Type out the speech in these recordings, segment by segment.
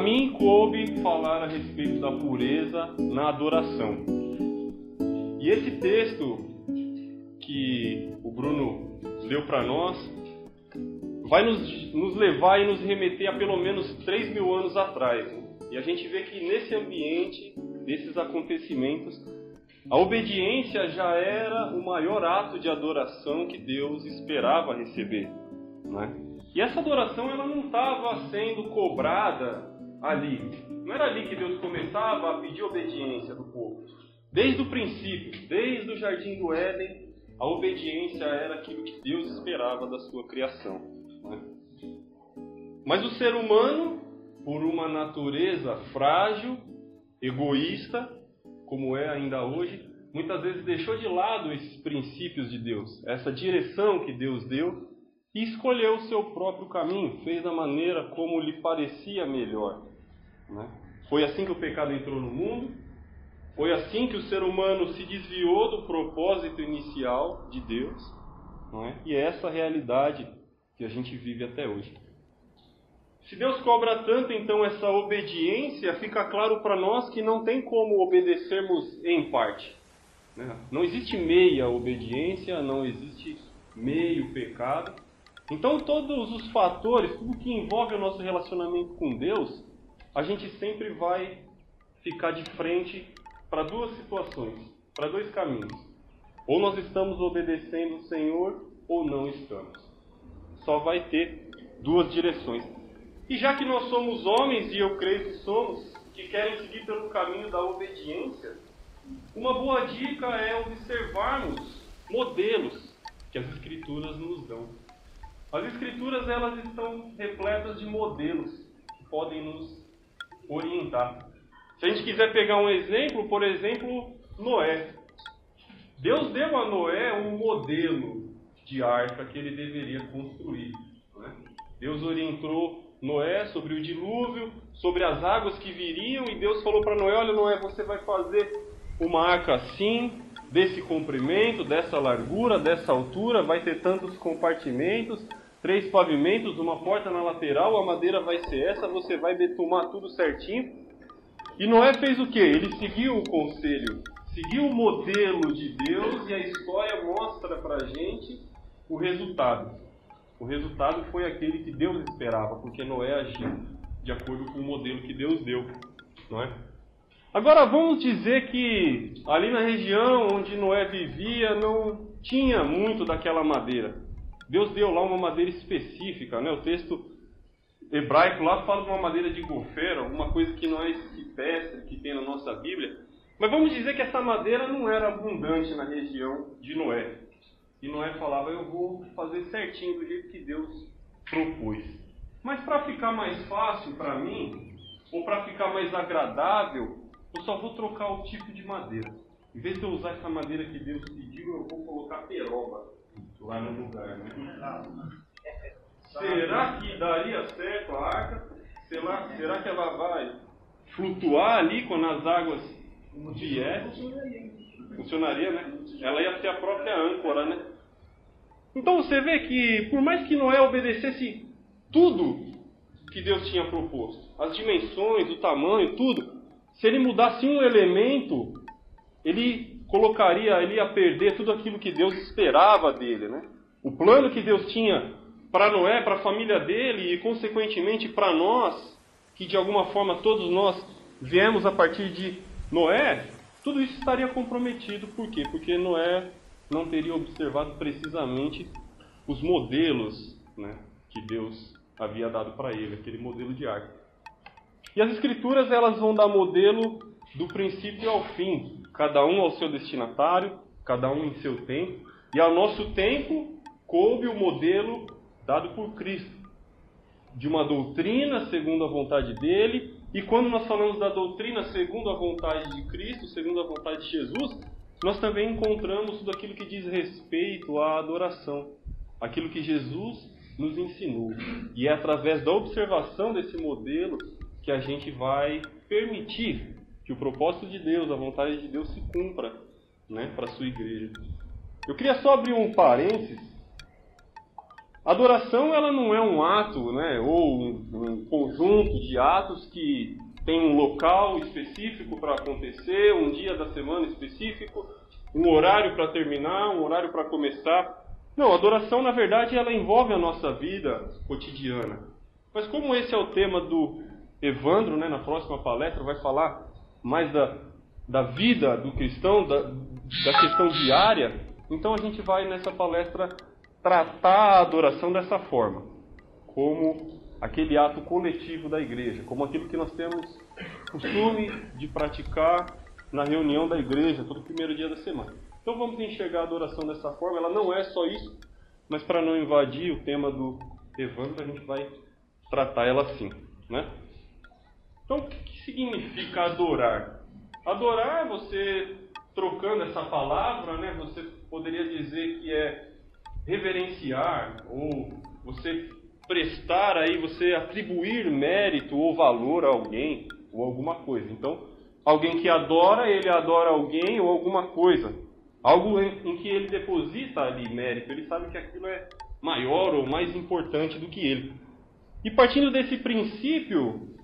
mim coube falar a respeito da pureza na adoração. E esse texto que o Bruno leu para nós vai nos, nos, levar e nos remeter a pelo menos 3 mil anos atrás. E a gente vê que nesse ambiente, desses acontecimentos, a obediência já era o maior ato de adoração que Deus esperava receber. Né? E essa adoração ela não estava sendo cobrada ali. Não era ali que Deus começava a pedir obediência do povo. Desde o princípio, desde o jardim do Éden, a obediência era aquilo que Deus esperava da sua criação. Né? Mas o ser humano, por uma natureza frágil, egoísta, como é ainda hoje, muitas vezes deixou de lado esses princípios de Deus, essa direção que Deus deu, e escolheu o seu próprio caminho, fez da maneira como lhe parecia melhor. Né? Foi assim que o pecado entrou no mundo, foi assim que o ser humano se desviou do propósito inicial de Deus, é? e é essa realidade que a gente vive até hoje. Se Deus cobra tanto então essa obediência, fica claro para nós que não tem como obedecermos em parte. Né? Não existe meia obediência, não existe meio pecado. Então, todos os fatores, tudo que envolve o nosso relacionamento com Deus, a gente sempre vai ficar de frente para duas situações, para dois caminhos. Ou nós estamos obedecendo o Senhor, ou não estamos. Só vai ter duas direções. E já que nós somos homens, e eu creio que somos, que querem seguir pelo caminho da obediência, uma boa dica é observarmos modelos que as Escrituras nos dão. As Escrituras elas estão repletas de modelos que podem nos orientar. Se a gente quiser pegar um exemplo, por exemplo, Noé. Deus deu a Noé um modelo de arca que ele deveria construir. Né? Deus orientou Noé sobre o dilúvio, sobre as águas que viriam, e Deus falou para Noé: Olha, Noé, você vai fazer uma arca assim, desse comprimento, dessa largura, dessa altura, vai ter tantos compartimentos, três pavimentos, uma porta na lateral, a madeira vai ser essa, você vai betumar tudo certinho. E Noé fez o que? Ele seguiu o conselho, seguiu o modelo de Deus e a história mostra para gente o resultado. O resultado foi aquele que Deus esperava, porque Noé agiu de acordo com o modelo que Deus deu, não é? Agora vamos dizer que ali na região onde Noé vivia não tinha muito daquela madeira. Deus deu lá uma madeira específica, né? O texto hebraico lá fala de uma madeira de gofera, alguma coisa que não é pestre que tem na nossa Bíblia. Mas vamos dizer que essa madeira não era abundante na região de Noé. E Noé falava: Eu vou fazer certinho do jeito que Deus propôs. Mas para ficar mais fácil para mim, ou para ficar mais agradável, eu só vou trocar o tipo de madeira. Em vez de eu usar essa madeira que Deus pediu, eu vou colocar peroba lá no lugar. Né? Será que daria certo a arca? Será, será que ela vai flutuar ali quando as águas vierem? Funcionaria, né? Ela ia ser a própria âncora, né? Então você vê que, por mais que Noé obedecesse tudo que Deus tinha proposto, as dimensões, o tamanho, tudo, se ele mudasse um elemento, ele colocaria, ele ia perder tudo aquilo que Deus esperava dele, né? O plano que Deus tinha para Noé, para a família dele e, consequentemente, para nós, que de alguma forma todos nós viemos a partir de Noé, tudo isso estaria comprometido. Por quê? Porque Noé não teria observado precisamente os modelos né, que Deus havia dado para ele, aquele modelo de arca. E as escrituras elas vão dar modelo do princípio ao fim, cada um ao seu destinatário, cada um em seu tempo, e ao nosso tempo coube o modelo dado por Cristo, de uma doutrina segundo a vontade dele. E quando nós falamos da doutrina segundo a vontade de Cristo, segundo a vontade de Jesus, nós também encontramos tudo aquilo que diz respeito à adoração, aquilo que Jesus nos ensinou. E é através da observação desse modelo que a gente vai permitir que o propósito de Deus, a vontade de Deus se cumpra né, para a sua igreja. Eu queria só abrir um parênteses Adoração ela não é um ato, né, ou um, um conjunto de atos que tem um local específico para acontecer, um dia da semana específico, um horário para terminar, um horário para começar. Não, adoração na verdade ela envolve a nossa vida cotidiana. Mas como esse é o tema do Evandro, né, na próxima palestra vai falar mais da, da vida do cristão, da, da questão diária, então a gente vai nessa palestra tratar a adoração dessa forma, como aquele ato coletivo da igreja, como aquilo que nós temos costume de praticar na reunião da igreja todo primeiro dia da semana. Então vamos enxergar a adoração dessa forma, ela não é só isso, mas para não invadir o tema do Evandro, a gente vai tratar ela assim, né? Então, o que significa adorar? Adorar é você trocando essa palavra, né? Você poderia dizer que é reverenciar ou você prestar aí, você atribuir mérito ou valor a alguém ou alguma coisa. Então, alguém que adora, ele adora alguém ou alguma coisa. Algo em, em que ele deposita ali mérito, ele sabe que aquilo é maior ou mais importante do que ele. E partindo desse princípio,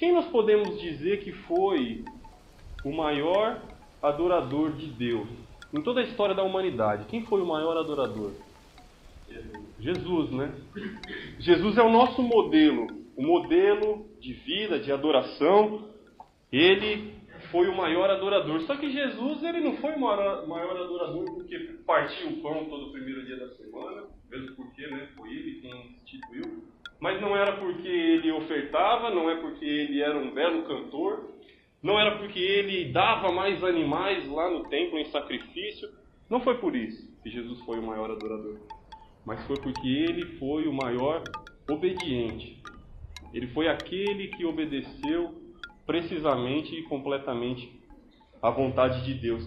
quem nós podemos dizer que foi o maior adorador de Deus? Em toda a história da humanidade, quem foi o maior adorador? Jesus, né? Jesus é o nosso modelo, o modelo de vida, de adoração. Ele foi o maior adorador. Só que Jesus, ele não foi o maior, adorador porque partiu o pão todo o primeiro dia da semana, mesmo porque né, foi ele quem instituiu mas não era porque ele ofertava, não é porque ele era um belo cantor, não era porque ele dava mais animais lá no templo em sacrifício. Não foi por isso que Jesus foi o maior adorador, mas foi porque ele foi o maior obediente. Ele foi aquele que obedeceu precisamente e completamente à vontade de Deus.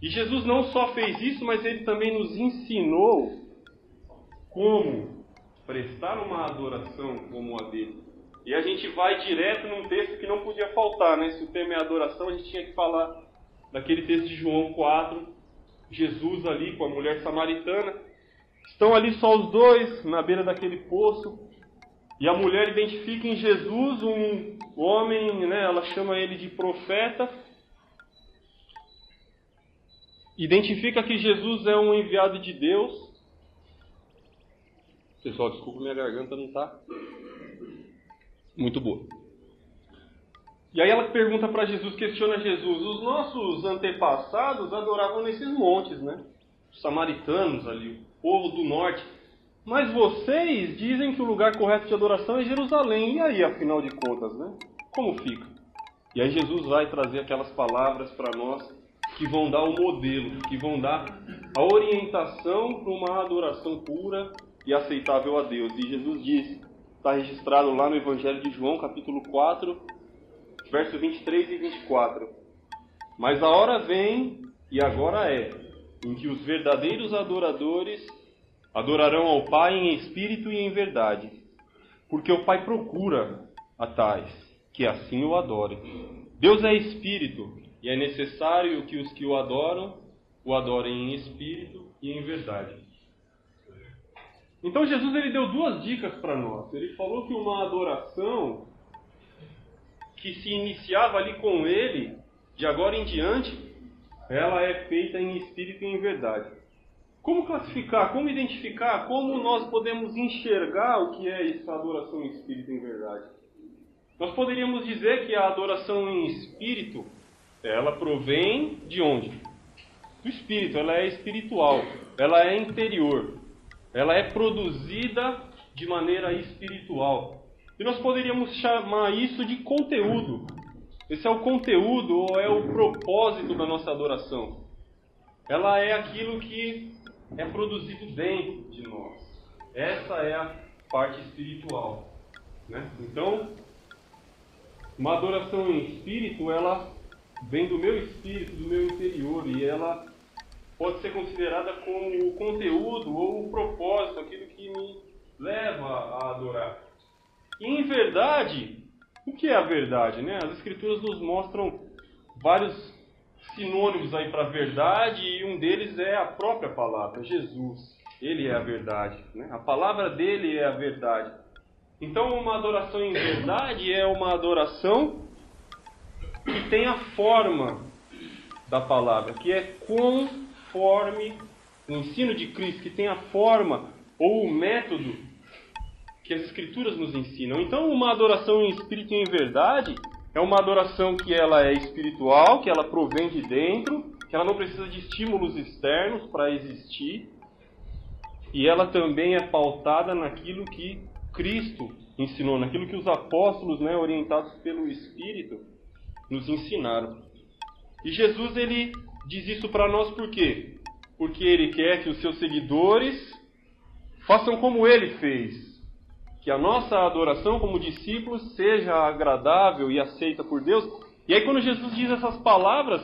E Jesus não só fez isso, mas ele também nos ensinou como prestar uma adoração como a dele. E a gente vai direto num texto que não podia faltar, né? Se o tema é adoração, a gente tinha que falar daquele texto de João 4, Jesus ali com a mulher samaritana. Estão ali só os dois na beira daquele poço. E a mulher identifica em Jesus um homem, né? Ela chama ele de profeta. Identifica que Jesus é um enviado de Deus Pessoal, desculpa, minha garganta não está muito boa. E aí ela pergunta para Jesus, questiona Jesus: os nossos antepassados adoravam nesses montes, né? Os samaritanos ali, o povo do norte. Mas vocês dizem que o lugar correto de adoração é Jerusalém. E aí, afinal de contas, né? Como fica? E aí Jesus vai trazer aquelas palavras para nós que vão dar o modelo, que vão dar a orientação para uma adoração pura e aceitável a Deus. E Jesus disse, está registrado lá no Evangelho de João, capítulo 4, versos 23 e 24. Mas a hora vem, e agora é, em que os verdadeiros adoradores adorarão ao Pai em espírito e em verdade, porque o Pai procura a tais que assim o adorem. Deus é espírito, e é necessário que os que o adoram o adorem em espírito e em verdade. Então Jesus ele deu duas dicas para nós. Ele falou que uma adoração que se iniciava ali com ele, de agora em diante, ela é feita em espírito e em verdade. Como classificar, como identificar, como nós podemos enxergar o que é essa adoração em espírito e em verdade? Nós poderíamos dizer que a adoração em espírito, ela provém de onde? Do espírito, ela é espiritual, ela é interior ela é produzida de maneira espiritual. E nós poderíamos chamar isso de conteúdo. Esse é o conteúdo ou é o propósito da nossa adoração. Ela é aquilo que é produzido dentro de nós. Essa é a parte espiritual. Né? Então, uma adoração em espírito, ela vem do meu espírito, do meu interior, e ela pode ser considerada como o conteúdo ou o propósito, aquilo que me leva a adorar. E em verdade, o que é a verdade? Né? As escrituras nos mostram vários sinônimos aí para verdade e um deles é a própria palavra, Jesus. Ele é a verdade. Né? A palavra dele é a verdade. Então, uma adoração em verdade é uma adoração que tem a forma da palavra, que é o ensino de Cristo, que tem a forma ou o método que as Escrituras nos ensinam. Então, uma adoração em espírito e em verdade é uma adoração que ela é espiritual, que ela provém de dentro, que ela não precisa de estímulos externos para existir, e ela também é pautada naquilo que Cristo ensinou, naquilo que os apóstolos, né, orientados pelo Espírito, nos ensinaram. E Jesus ele diz isso para nós por quê? Porque ele quer que os seus seguidores façam como ele fez. Que a nossa adoração como discípulos seja agradável e aceita por Deus. E aí quando Jesus diz essas palavras,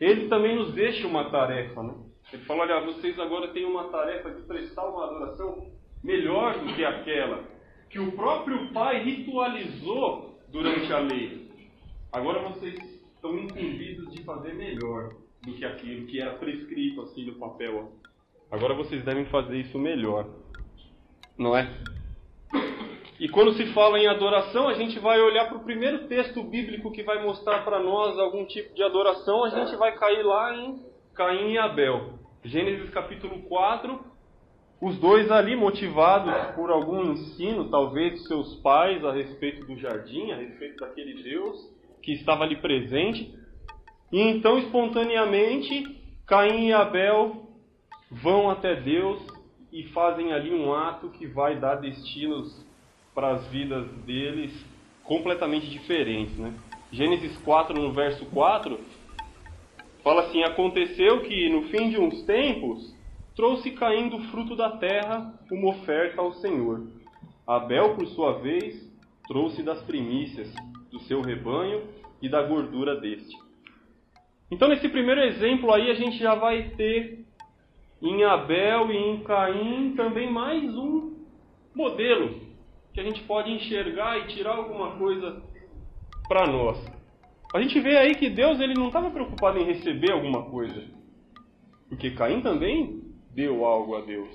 ele também nos deixa uma tarefa, né? Ele fala, olha, vocês agora têm uma tarefa de prestar uma adoração melhor do que aquela que o próprio Pai ritualizou durante a lei. Agora vocês estão incumbidos de fazer melhor do que aquilo que era prescrito assim no papel. Agora vocês devem fazer isso melhor. Não é? E quando se fala em adoração, a gente vai olhar para o primeiro texto bíblico que vai mostrar para nós algum tipo de adoração, a gente vai cair lá em Caim e Abel. Gênesis capítulo 4, os dois ali motivados por algum ensino, talvez de seus pais a respeito do jardim, a respeito daquele Deus que estava ali presente. E então, espontaneamente, Caim e Abel vão até Deus e fazem ali um ato que vai dar destinos para as vidas deles completamente diferentes. Né? Gênesis 4, no verso 4, Fala assim: Aconteceu que no fim de uns tempos trouxe caindo o fruto da terra uma oferta ao Senhor. Abel, por sua vez, trouxe das primícias do seu rebanho e da gordura deste. Então, nesse primeiro exemplo aí, a gente já vai ter em Abel e em Caim também mais um modelo que a gente pode enxergar e tirar alguma coisa para nós. A gente vê aí que Deus ele não estava preocupado em receber alguma coisa. Porque Caim também deu algo a Deus.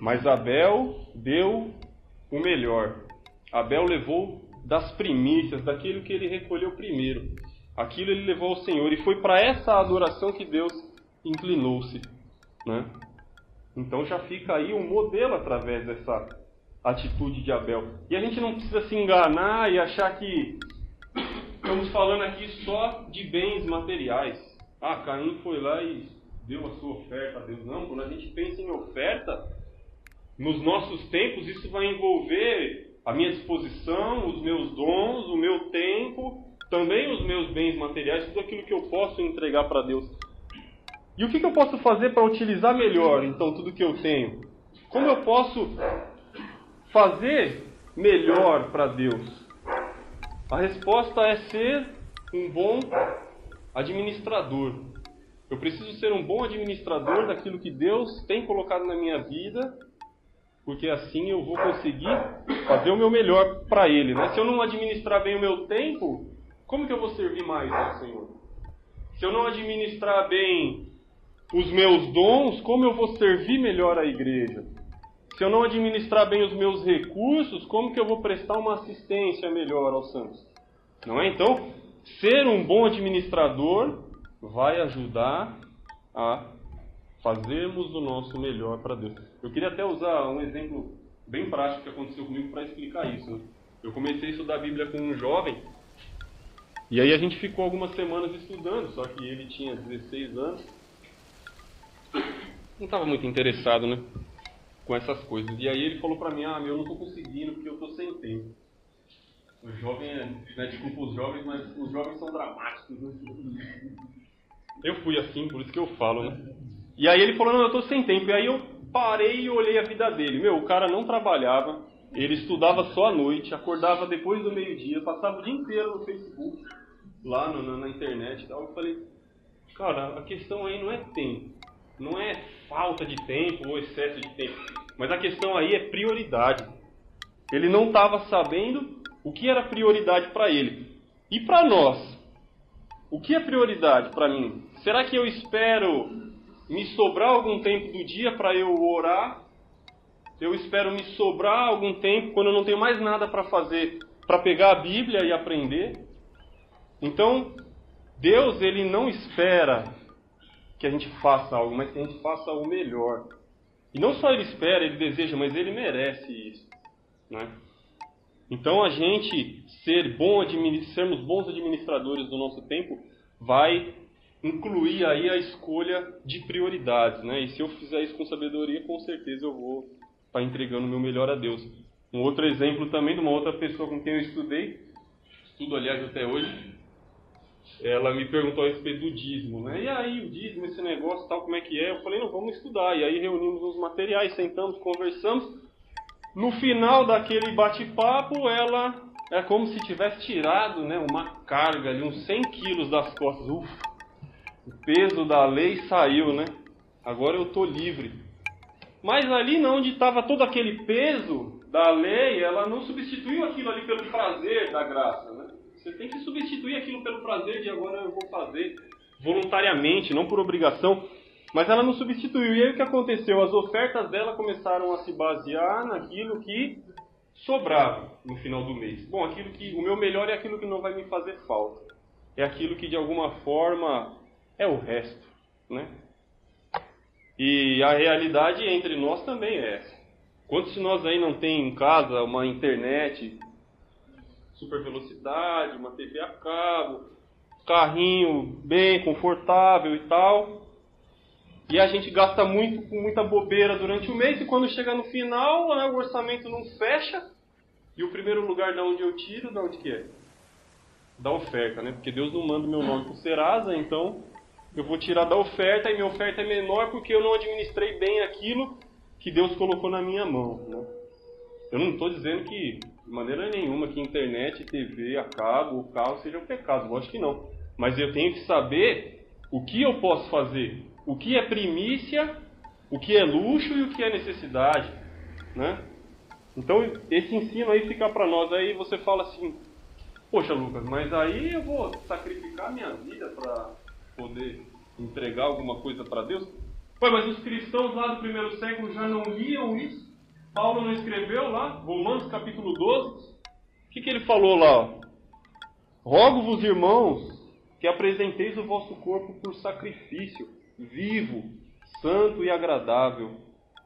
Mas Abel deu o melhor. Abel levou das primícias, daquilo que ele recolheu primeiro. Aquilo ele levou ao Senhor. E foi para essa adoração que Deus inclinou-se. Né? Então já fica aí um modelo através dessa atitude de Abel. E a gente não precisa se enganar e achar que estamos falando aqui só de bens materiais. Ah, Caim foi lá e deu a sua oferta a Deus. Não, quando a gente pensa em oferta, nos nossos tempos, isso vai envolver a minha disposição, os meus dons, o meu tempo, também os meus bens materiais, tudo aquilo que eu posso entregar para Deus. E o que, que eu posso fazer para utilizar melhor, então, tudo que eu tenho? Como eu posso fazer melhor para Deus? A resposta é ser um bom administrador. Eu preciso ser um bom administrador daquilo que Deus tem colocado na minha vida, porque assim eu vou conseguir fazer o meu melhor para Ele. Né? Se eu não administrar bem o meu tempo, como que eu vou servir mais ao Senhor? Se eu não administrar bem os meus dons, como eu vou servir melhor à igreja? Se eu não administrar bem os meus recursos, como que eu vou prestar uma assistência melhor aos santos? Não é? Então, ser um bom administrador vai ajudar a fazermos o nosso melhor para Deus. Eu queria até usar um exemplo bem prático que aconteceu comigo para explicar isso. Eu comecei a estudar a Bíblia com um jovem e aí a gente ficou algumas semanas estudando, só que ele tinha 16 anos. Não estava muito interessado, né? com essas coisas. E aí ele falou para mim, ah, meu, eu não estou conseguindo porque eu estou sem tempo. O jovem é, né, desculpa os jovens, mas os jovens são dramáticos. Né? Eu fui assim, por isso que eu falo, né? E aí ele falou, não, eu estou sem tempo. E aí eu parei e olhei a vida dele. Meu, o cara não trabalhava, ele estudava só à noite, acordava depois do meio-dia, passava o dia inteiro no Facebook, lá no, na, internet e tal. Eu falei, cara, a questão aí não é tempo não é falta de tempo ou excesso de tempo, mas a questão aí é prioridade. Ele não estava sabendo o que era prioridade para ele. E para nós, o que é prioridade para mim? Será que eu espero me sobrar algum tempo do dia para eu orar. Eu espero me sobrar algum tempo quando eu não tenho mais nada para fazer, para pegar a Bíblia e aprender. Então, Deus ele não espera que a gente faça algo, mas que a gente faça o melhor. E não só ele espera, ele deseja, mas ele merece isso, né? Então a gente ser bom sermos bons administradores do nosso tempo vai incluir aí a escolha de prioridades, né? E se eu fizer isso com sabedoria, com certeza eu vou estar tá entregando o meu melhor a Deus. Um outro exemplo também de uma outra pessoa com quem eu estudei, estudo aliás até hoje, ela me perguntou a respeito do dízimo, né? E aí, o dízimo, esse negócio, tal, como é que é? Eu falei, não, vamos estudar. E aí reunimos os materiais, sentamos, conversamos. No final daquele bate-papo, ela é como se tivesse tirado, né, uma carga ali, uns 100 quilos das costas. Ufa, o peso da lei saiu, né? Agora eu tô livre. Mas ali, onde estava todo aquele peso da lei, ela não substituiu aquilo ali pelo prazer da graça, né? Você tem que substituir aquilo pelo prazer de agora eu vou fazer voluntariamente, não por obrigação. Mas ela não substituiu. E aí o que aconteceu? As ofertas dela começaram a se basear naquilo que sobrava no final do mês. Bom, aquilo que o meu melhor é aquilo que não vai me fazer falta. É aquilo que de alguma forma é o resto, né? E a realidade entre nós também é essa. Quantos de nós aí não tem em casa uma internet super velocidade, uma TV a cabo, carrinho bem confortável e tal. E a gente gasta muito com muita bobeira durante o mês e quando chega no final, né, o orçamento não fecha. E o primeiro lugar da onde eu tiro, da onde que é? Da oferta, né? Porque Deus não manda meu nome pro Serasa, então eu vou tirar da oferta e minha oferta é menor porque eu não administrei bem aquilo que Deus colocou na minha mão. Né? Eu não estou dizendo que de maneira nenhuma que internet, TV, a cabo, o carro seja um pecado, lógico que não. Mas eu tenho que saber o que eu posso fazer, o que é primícia, o que é luxo e o que é necessidade, né? Então esse ensino aí fica para nós. Aí você fala assim, poxa Lucas, mas aí eu vou sacrificar minha vida para poder entregar alguma coisa para Deus? Pô, mas os cristãos lá do primeiro século já não liam isso? Paulo não escreveu lá, Romanos capítulo 12? O que, que ele falou lá? Rogo-vos, irmãos, que apresenteis o vosso corpo por sacrifício, vivo, santo e agradável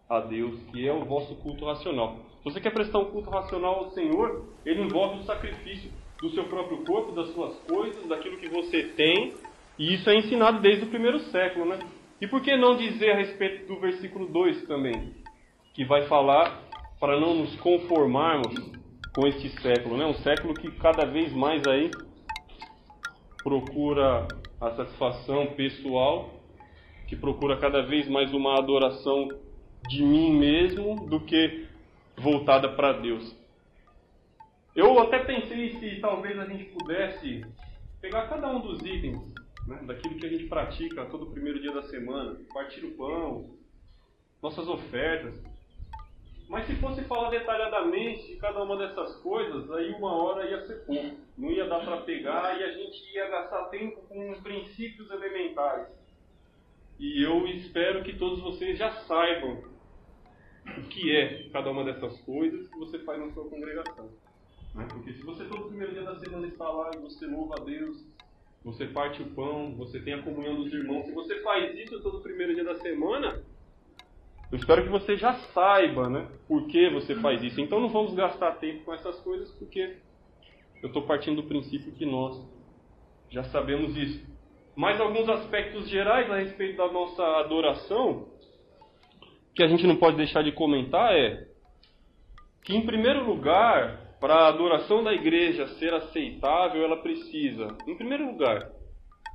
a Deus, que é o vosso culto racional. Se você quer prestar um culto racional ao Senhor, ele envolve o sacrifício do seu próprio corpo, das suas coisas, daquilo que você tem, e isso é ensinado desde o primeiro século, né? E por que não dizer a respeito do versículo 2 também? que vai falar para não nos conformarmos com este século, né? Um século que cada vez mais aí procura a satisfação pessoal, que procura cada vez mais uma adoração de mim mesmo do que voltada para Deus. Eu até pensei se talvez a gente pudesse pegar cada um dos itens, né, daquilo que a gente pratica todo primeiro dia da semana, partir o pão, nossas ofertas, mas se fosse falar detalhadamente de cada uma dessas coisas, aí uma hora ia ser pouco. Não ia dar para pegar e a gente ia gastar tempo com os princípios elementares. E eu espero que todos vocês já saibam o que é cada uma dessas coisas que você faz na sua congregação. Né? Porque se você todo primeiro dia da semana está lá e você louva a Deus, você parte o pão, você tem a comunhão dos irmãos, se você faz isso todo primeiro dia da semana, eu espero que você já saiba, né, por que você faz isso. Então não vamos gastar tempo com essas coisas, porque eu estou partindo do princípio que nós já sabemos isso. Mais alguns aspectos gerais a respeito da nossa adoração, que a gente não pode deixar de comentar é que, em primeiro lugar, para a adoração da igreja ser aceitável, ela precisa, em primeiro lugar,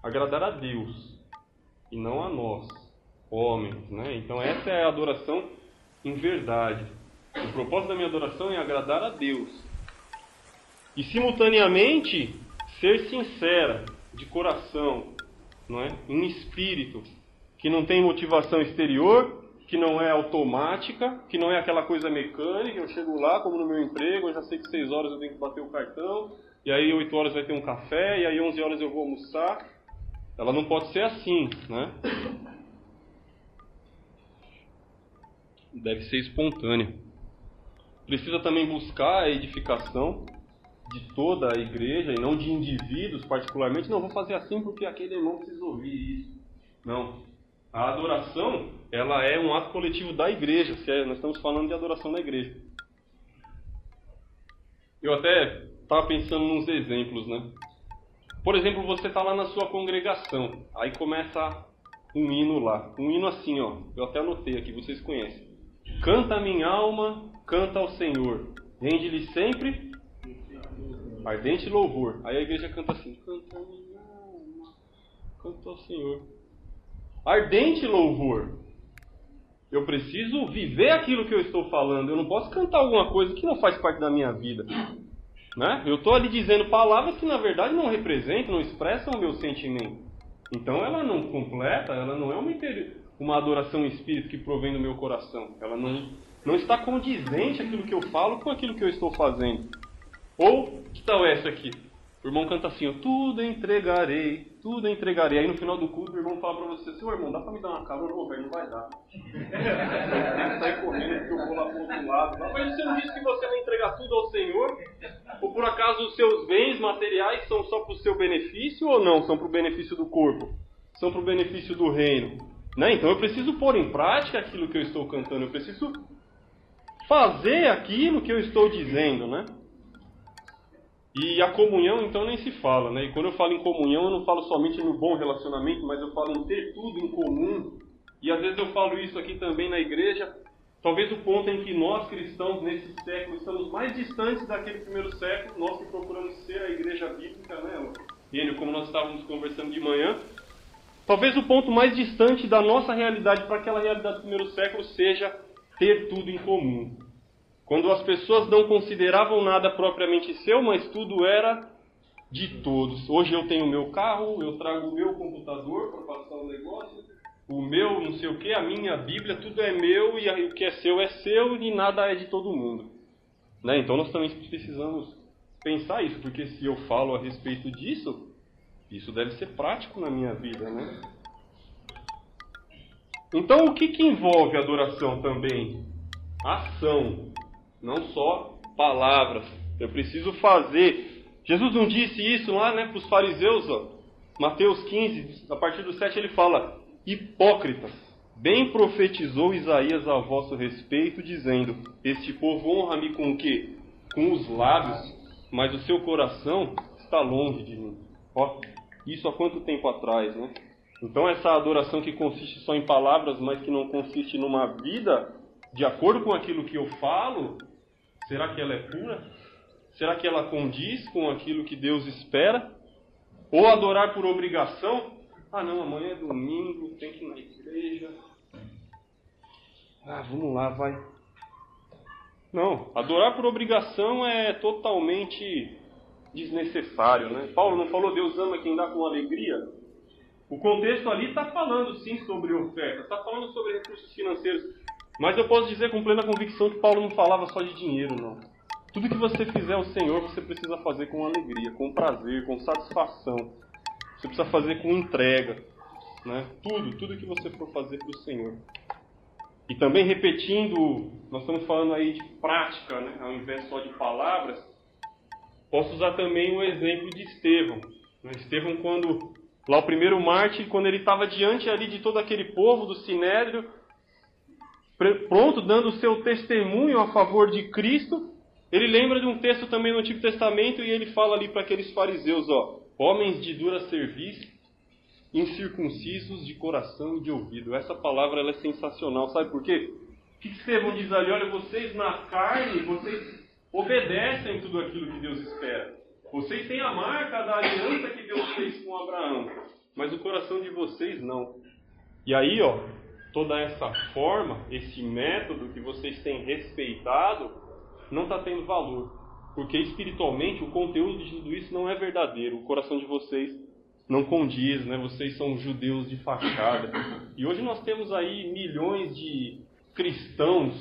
agradar a Deus e não a nós homens. Né? Então essa é a adoração em verdade. O propósito da minha adoração é agradar a Deus. E simultaneamente ser sincera, de coração, não é? em espírito, que não tem motivação exterior, que não é automática, que não é aquela coisa mecânica, eu chego lá, como no meu emprego, eu já sei que 6 horas eu tenho que bater o cartão, e aí 8 horas vai ter um café, e aí 11 horas eu vou almoçar. Ela não pode ser assim, né? deve ser espontânea. Precisa também buscar a edificação de toda a igreja e não de indivíduos particularmente. Não, vou fazer assim porque aquele irmão precisa ouvir isso. Não. A adoração, ela é um ato coletivo da igreja. Se é, nós estamos falando de adoração na igreja. Eu até estava pensando nos exemplos, né? Por exemplo, você está lá na sua congregação, aí começa um hino lá, um hino assim, ó. Eu até anotei aqui, vocês conhecem. Canta minha alma, canta ao Senhor. Rende-lhe sempre ardente louvor. Aí a igreja canta assim: Canta minha alma, canta ao Senhor. Ardente louvor. Eu preciso viver aquilo que eu estou falando. Eu não posso cantar alguma coisa que não faz parte da minha vida. Né? Eu estou ali dizendo palavras que na verdade não representam, não expressam o meu sentimento. Então ela não completa, ela não é uma, uma adoração em espírito que provém do meu coração. Ela não, não está condizente aquilo que eu falo com aquilo que eu estou fazendo. Ou, que tal essa aqui? O irmão canta assim, ó, tudo entregarei, tudo entregarei. Aí no final do culto o irmão fala pra você, seu irmão, dá pra me dar uma carona? Não, velho, não vai dar. Tem que sair correndo porque eu vou lá pro outro lado. Mas você não disse que você vai entregar tudo ao Senhor? Ou por acaso os seus bens materiais são só pro seu benefício ou não? São pro benefício do corpo? São pro benefício do reino? Né? Então eu preciso pôr em prática aquilo que eu estou cantando. Eu preciso fazer aquilo que eu estou dizendo, né? E a comunhão, então, nem se fala, né? E quando eu falo em comunhão, eu não falo somente no bom relacionamento, mas eu falo em ter tudo em comum. E às vezes eu falo isso aqui também na igreja. Talvez o ponto em que nós cristãos, nesse século, estamos mais distantes daquele primeiro século, nós que procuramos ser a igreja bíblica, né? Ele, como nós estávamos conversando de manhã, talvez o ponto mais distante da nossa realidade para aquela realidade do primeiro século seja ter tudo em comum. Quando as pessoas não consideravam nada propriamente seu, mas tudo era de todos. Hoje eu tenho o meu carro, eu trago o meu computador para passar o negócio, o meu não sei o que, a minha Bíblia, tudo é meu e o que é seu é seu e nada é de todo mundo. Né? Então nós também precisamos pensar isso, porque se eu falo a respeito disso, isso deve ser prático na minha vida, né? Então o que, que envolve adoração também? Ação não só palavras. Eu preciso fazer. Jesus não disse isso lá né, para os fariseus, ó. Mateus 15, a partir do 7, ele fala: Hipócritas, bem profetizou Isaías a vosso respeito, dizendo: Este povo honra-me com o quê? Com os lábios, mas o seu coração está longe de mim. Ó, isso há quanto tempo atrás, né? Então, essa adoração que consiste só em palavras, mas que não consiste numa vida de acordo com aquilo que eu falo, Será que ela é pura? Será que ela condiz com aquilo que Deus espera? Ou adorar por obrigação? Ah, não, amanhã é domingo, tem que ir na igreja. Ah, vamos lá, vai. Não, adorar por obrigação é totalmente desnecessário, né? Paulo não falou Deus ama quem dá com alegria? O contexto ali está falando sim sobre oferta, está falando sobre recursos financeiros. Mas eu posso dizer com plena convicção que Paulo não falava só de dinheiro, não. Tudo que você fizer ao Senhor, você precisa fazer com alegria, com prazer, com satisfação. Você precisa fazer com entrega. Né? Tudo, tudo que você for fazer para o Senhor. E também repetindo, nós estamos falando aí de prática, né? ao invés só de palavras. Posso usar também o exemplo de Estevão. Né? Estevão, quando, lá o primeiro mártir, quando ele estava diante ali de todo aquele povo do Sinédrio, pronto, dando o seu testemunho a favor de Cristo, ele lembra de um texto também no Antigo Testamento e ele fala ali para aqueles fariseus, ó, homens de dura serviço, incircuncisos de coração e de ouvido. Essa palavra ela é sensacional, sabe por quê? Que Estevão diz ali? Olha, vocês na carne, vocês obedecem tudo aquilo que Deus espera. Vocês têm a marca da aliança que Deus fez com Abraão, mas o coração de vocês não. E aí, ó, toda essa forma, esse método que vocês têm respeitado, não está tendo valor. Porque espiritualmente o conteúdo de tudo isso não é verdadeiro. O coração de vocês não condiz, né? Vocês são judeus de fachada. E hoje nós temos aí milhões de cristãos.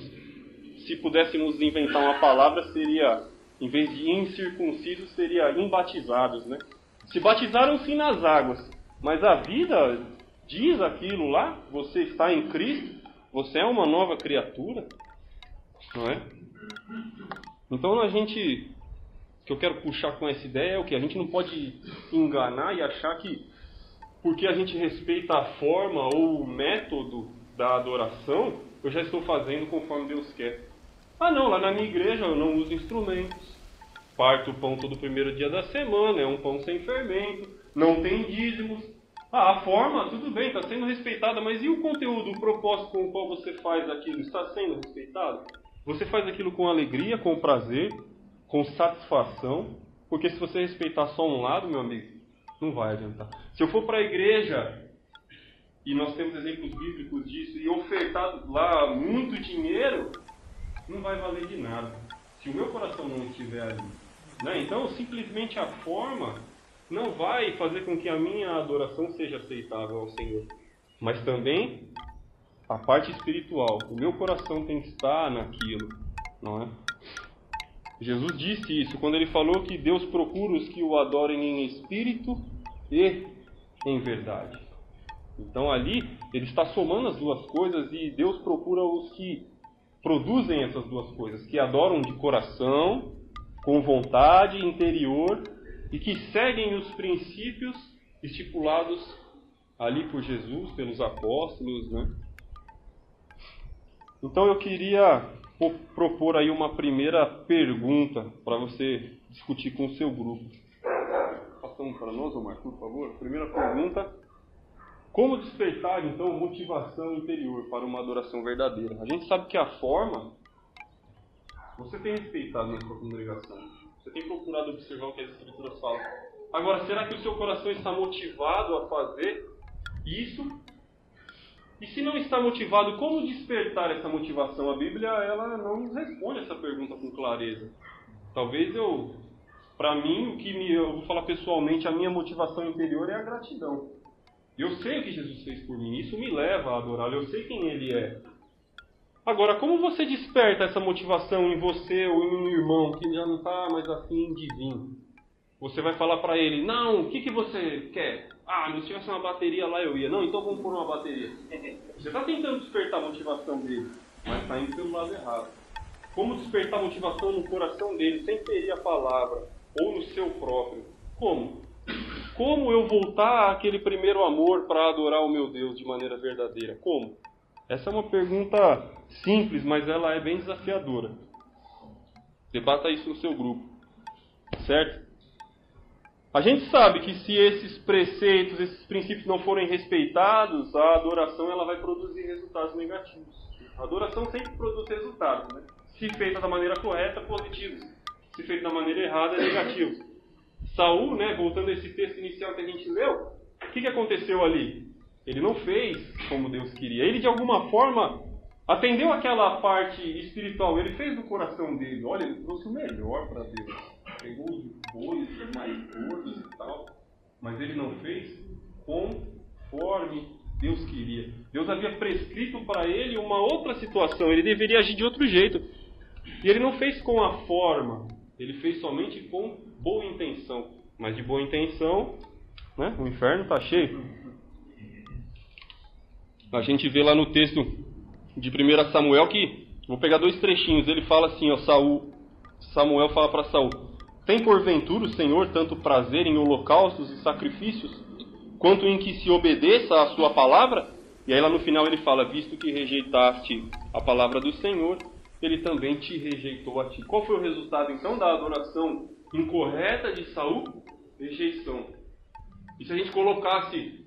Se pudéssemos inventar uma palavra, seria, em vez de incircuncisos, seria imbatizados, né? Se batizaram sim nas águas, mas a vida diz aquilo lá, você está em Cristo, Você é uma nova criatura, não é? Então a gente, o que eu quero puxar com essa ideia é o que a gente não pode enganar e achar que porque a gente respeita a forma ou o método da adoração, eu já estou fazendo conforme Deus quer. Ah, não, lá na minha igreja eu não uso instrumentos. Parto o pão todo primeiro dia da semana, é um pão sem fermento, não tem dízimos. Ah, a forma, tudo bem, está sendo respeitada, mas e o conteúdo, o propósito com o qual você faz aquilo, está sendo respeitado? Você faz aquilo com alegria, com prazer, com satisfação, porque se você respeitar só um lado, meu amigo, não vai adiantar. Se eu for para a igreja, e nós temos exemplos bíblicos disso, e ofertar lá muito dinheiro, não vai valer de nada. Se o meu coração não estiver ali. Né? Então, simplesmente a forma não vai fazer com que a minha adoração seja aceitável ao Senhor. Mas também a parte espiritual. O meu coração tem que estar naquilo, não é? Jesus disse isso quando ele falou que Deus procura os que o adorem em espírito e em verdade. Então ali ele está somando as duas coisas e Deus procura os que produzem essas duas coisas, que adoram de coração, com vontade interior e que seguem os princípios estipulados ali por Jesus, pelos apóstolos, né? Então eu queria propor aí uma primeira pergunta para você discutir com o seu grupo. Passa um para nós, Omar, por favor. Primeira pergunta: Como despertar então motivação interior para uma adoração verdadeira? A gente sabe que a forma você tem respeitado na sua congregação. Você tem procurado observar o que as escrituras falam. Agora, será que o seu coração está motivado a fazer isso e se não está motivado, como despertar essa motivação? A Bíblia ela não responde essa pergunta com clareza. Talvez eu, para mim, o que me, eu vou falar pessoalmente, a minha motivação interior é a gratidão. Eu sei o que Jesus fez por mim, isso me leva a adorá-lo, eu sei quem Ele é. Agora, como você desperta essa motivação em você ou em um irmão que já não está mais afim de vir? Você vai falar para ele: Não, o que, que você quer? Ah, não tivesse uma bateria lá eu ia. Não, então vamos pôr uma bateria. Você está tentando despertar a motivação dele, mas está indo pelo lado errado. Como despertar a motivação no coração dele sem ferir a palavra ou no seu próprio? Como? Como eu voltar àquele primeiro amor para adorar o meu Deus de maneira verdadeira? Como? Essa é uma pergunta simples, mas ela é bem desafiadora. Debata isso no seu grupo, certo? A gente sabe que se esses preceitos, esses princípios não forem respeitados, a adoração ela vai produzir resultados negativos. A adoração sempre produz resultados, né? Se feita da maneira correta, positivos. Se feita da maneira errada, negativos. Saul, né, voltando a esse texto inicial que a gente leu, o que, que aconteceu ali? Ele não fez como Deus queria. Ele, de alguma forma, atendeu aquela parte espiritual. Ele fez do coração dele. Olha, ele trouxe o melhor para Deus pegou os bois mais gordos e tal, mas ele não fez conforme Deus queria. Deus havia prescrito para ele uma outra situação, ele deveria agir de outro jeito. E ele não fez com a forma, ele fez somente com boa intenção. Mas de boa intenção, né, o inferno está cheio. A gente vê lá no texto de 1 Samuel que, vou pegar dois trechinhos, ele fala assim, ó, Saul, Samuel fala para Saul: tem porventura o Senhor tanto prazer em holocaustos e sacrifícios, quanto em que se obedeça à sua palavra? E aí lá no final ele fala: Visto que rejeitaste a palavra do Senhor, ele também te rejeitou a ti. Qual foi o resultado então da adoração incorreta de Saul? Rejeição. E se a gente colocasse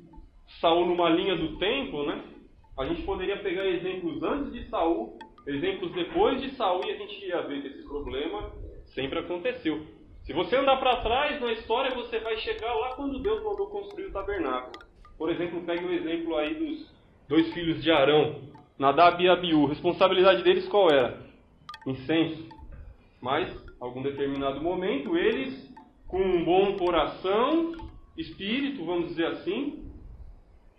Saul numa linha do tempo, né? A gente poderia pegar exemplos antes de Saul, exemplos depois de Saul, e a gente ia ver que esse problema sempre aconteceu. Se você andar para trás na história, você vai chegar lá quando Deus mandou construir o tabernáculo. Por exemplo, pegue o exemplo aí dos dois filhos de Arão, Nadab e Abiú. A responsabilidade deles qual era? Incenso. Mas, algum determinado momento, eles, com um bom coração, espírito, vamos dizer assim,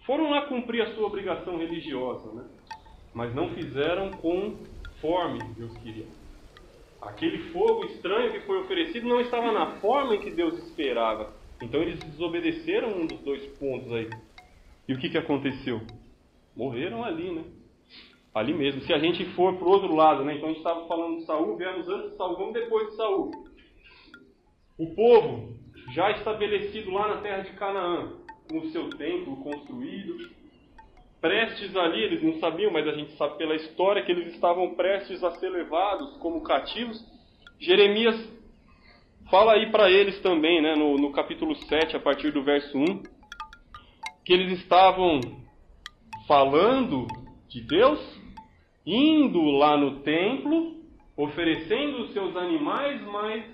foram lá cumprir a sua obrigação religiosa, né? Mas não fizeram conforme Deus queria. Aquele fogo estranho que foi oferecido não estava na forma em que Deus esperava. Então eles desobedeceram um dos dois pontos aí. E o que, que aconteceu? Morreram ali, né? ali mesmo. Se a gente for para o outro lado, né? então a gente estava falando de Saul, viemos antes de Saul, vamos depois de Saul. O povo já estabelecido lá na terra de Canaã, com o seu templo construído, prestes ali, eles não sabiam, mas a gente sabe pela história que eles estavam prestes a ser levados como cativos. Jeremias fala aí para eles também, né, no, no capítulo 7, a partir do verso 1, que eles estavam falando de Deus, indo lá no templo, oferecendo os seus animais, mas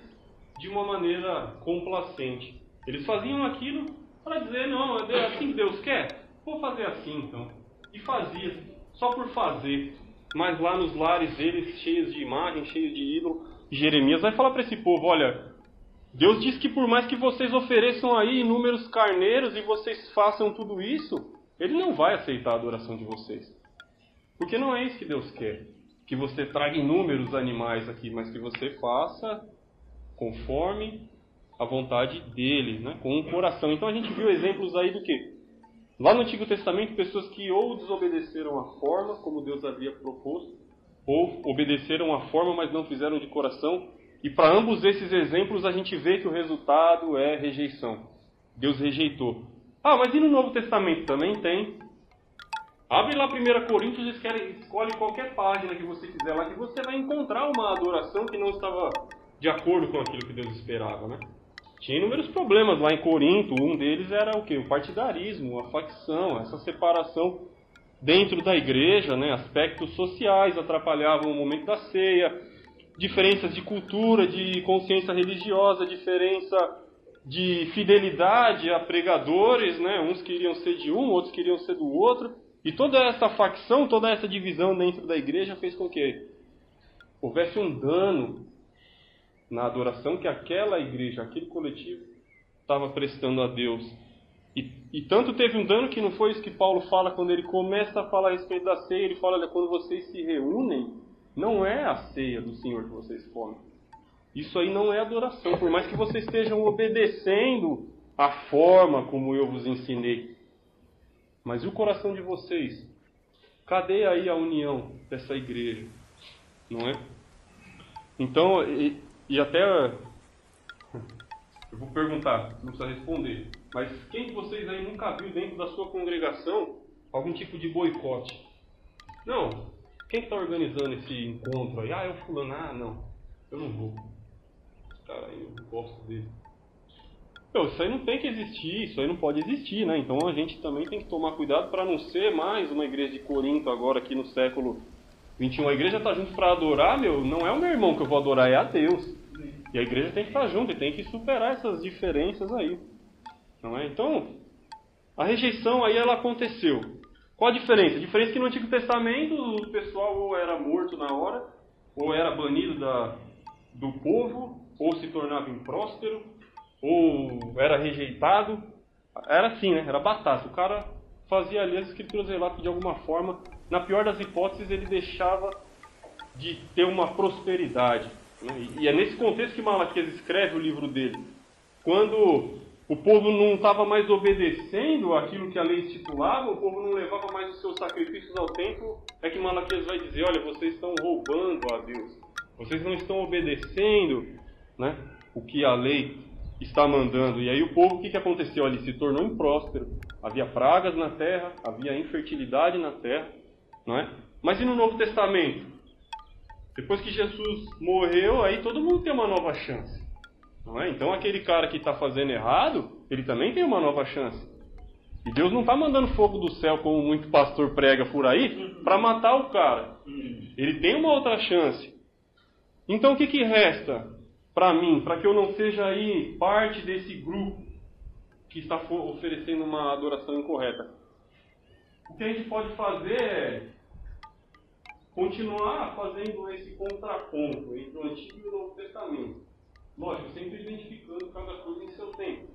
de uma maneira complacente. Eles faziam aquilo para dizer, não, é assim que Deus quer, vou fazer assim então. E fazia, só por fazer. Mas lá nos lares deles, cheios de imagens, cheios de ídolo, Jeremias vai falar para esse povo, olha, Deus diz que por mais que vocês ofereçam aí inúmeros carneiros e vocês façam tudo isso, Ele não vai aceitar a adoração de vocês. Porque não é isso que Deus quer. Que você traga inúmeros animais aqui, mas que você faça conforme a vontade dele, né? com o coração. Então a gente viu exemplos aí do que? Lá no Antigo Testamento, pessoas que ou desobedeceram a forma, como Deus havia proposto, ou obedeceram a forma, mas não fizeram de coração. E para ambos esses exemplos, a gente vê que o resultado é rejeição. Deus rejeitou. Ah, mas e no Novo Testamento também tem. Abre lá 1 Coríntios e escolhe qualquer página que você quiser lá, que você vai encontrar uma adoração que não estava de acordo com aquilo que Deus esperava, né? Tinha inúmeros problemas lá em Corinto, um deles era o que? O partidarismo, a facção, essa separação dentro da igreja, né? aspectos sociais atrapalhavam o momento da ceia, diferenças de cultura, de consciência religiosa, diferença de fidelidade a pregadores, né? uns queriam ser de um, outros queriam ser do outro, e toda essa facção, toda essa divisão dentro da igreja fez com que houvesse um dano na adoração que aquela igreja, aquele coletivo, estava prestando a Deus. E, e, tanto teve um dano que não foi isso que Paulo fala quando ele começa a falar a respeito da ceia. Ele fala: olha, quando vocês se reúnem, não é a ceia do Senhor que vocês comem. Isso aí não é adoração, por mais que vocês estejam obedecendo a forma como eu vos ensinei. Mas e o coração de vocês? Cadê aí a união dessa igreja? Não é? Então, e até eu vou perguntar, não precisa responder, mas quem de vocês aí nunca viu dentro da sua congregação algum tipo de boicote? Não. Quem está organizando esse encontro aí? Ah, é o fulano. Ah, não. Eu não vou. Cara, eu gosto dele. Meu, isso aí não tem que existir, isso aí não pode existir, né? Então a gente também tem que tomar cuidado para não ser mais uma igreja de Corinto agora aqui no século 21. A igreja está junto para adorar, meu, não é o meu irmão que eu vou adorar, é a Deus. E a igreja tem que estar junto e tem que superar essas diferenças aí. Não é? Então, a rejeição aí ela aconteceu. Qual a diferença? A diferença é que no Antigo Testamento o pessoal ou era morto na hora, ou era banido da, do povo, ou se tornava impróspero, ou era rejeitado. Era assim, né? Era batata. O cara fazia ali as escrituras relatam de alguma forma. Na pior das hipóteses, ele deixava de ter uma prosperidade. Né? E é nesse contexto que Malaquias escreve o livro dele. Quando o povo não estava mais obedecendo aquilo que a lei estipulava, o povo não levava mais os seus sacrifícios ao templo, é que Malaquias vai dizer: olha, vocês estão roubando a Deus, vocês não estão obedecendo né, o que a lei está mandando. E aí o povo, o que, que aconteceu ali? Se tornou impróspero. Havia pragas na terra, havia infertilidade na terra, não é? Mas e no Novo Testamento? Depois que Jesus morreu, aí todo mundo tem uma nova chance. Não é? Então aquele cara que está fazendo errado, ele também tem uma nova chance. E Deus não está mandando fogo do céu, como muito pastor prega por aí, para matar o cara. Ele tem uma outra chance. Então o que, que resta para mim, para que eu não seja aí parte desse grupo que está oferecendo uma adoração incorreta? O que a gente pode fazer é continuar fazendo esse contraponto entre o Antigo e o Novo Testamento. Lógico, sempre identificando cada coisa em seu tempo.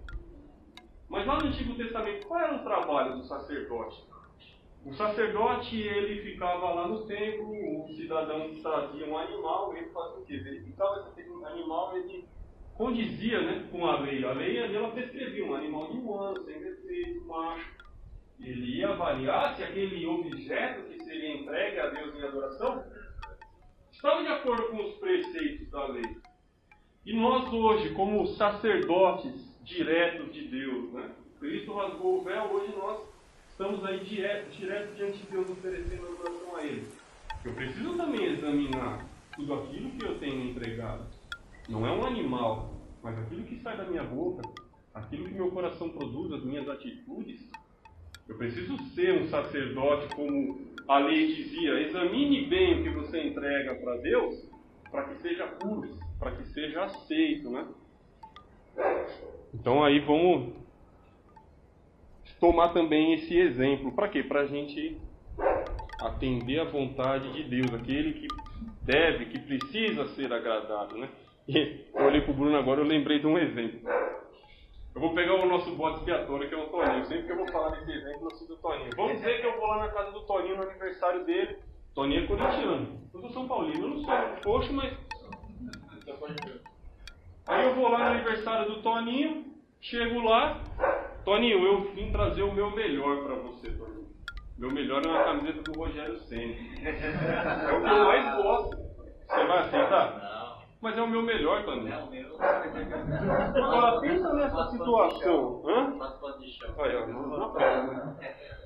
Mas lá no Antigo Testamento, qual era o trabalho do sacerdote? O sacerdote, ele ficava lá no templo, o cidadão trazia um animal, ele fazia o quê? Verificava se aquele animal, ele condizia né, com a lei. A lei ela prescrevia um animal de um ano, sem defeito, macho. Ele ia avaliar se aquele objeto que seria entregue a Deus em adoração estava de acordo com os preceitos da lei. E nós hoje, como sacerdotes diretos de Deus, né? Cristo rasgou o véu, hoje nós estamos aí direto, direto diante de Deus oferecendo adoração a Ele. Eu preciso também examinar tudo aquilo que eu tenho entregado. Não é um animal, mas aquilo que sai da minha boca, aquilo que meu coração produz, as minhas atitudes. Eu preciso ser um sacerdote, como a lei dizia: examine bem o que você entrega para Deus, para que seja puro, para que seja aceito, né? Então aí vamos tomar também esse exemplo. Para quê? Para a gente atender a vontade de Deus, aquele que deve, que precisa ser agradado, né? E eu olhei para o Bruno agora, eu lembrei de um exemplo. Eu vou pegar o nosso bode expiatório, que é o Toninho. Sempre que eu vou falar desse exemplo, eu cito o Toninho. Vamos dizer que eu vou lá na casa do Toninho no aniversário dele. Toninho é corintiano. Eu sou São Paulino. Eu não sou coxo, mas. Aí eu vou lá no aniversário do Toninho. Chego lá. Toninho, eu vim trazer o meu melhor para você, Toninho. Meu melhor é uma camiseta do Rogério Senna. É o que eu mais gosto. Você vai aceitar? Não. Mas é o meu melhor, Toninho. Não, meu. Agora pensa nessa situação. Hã? Olha.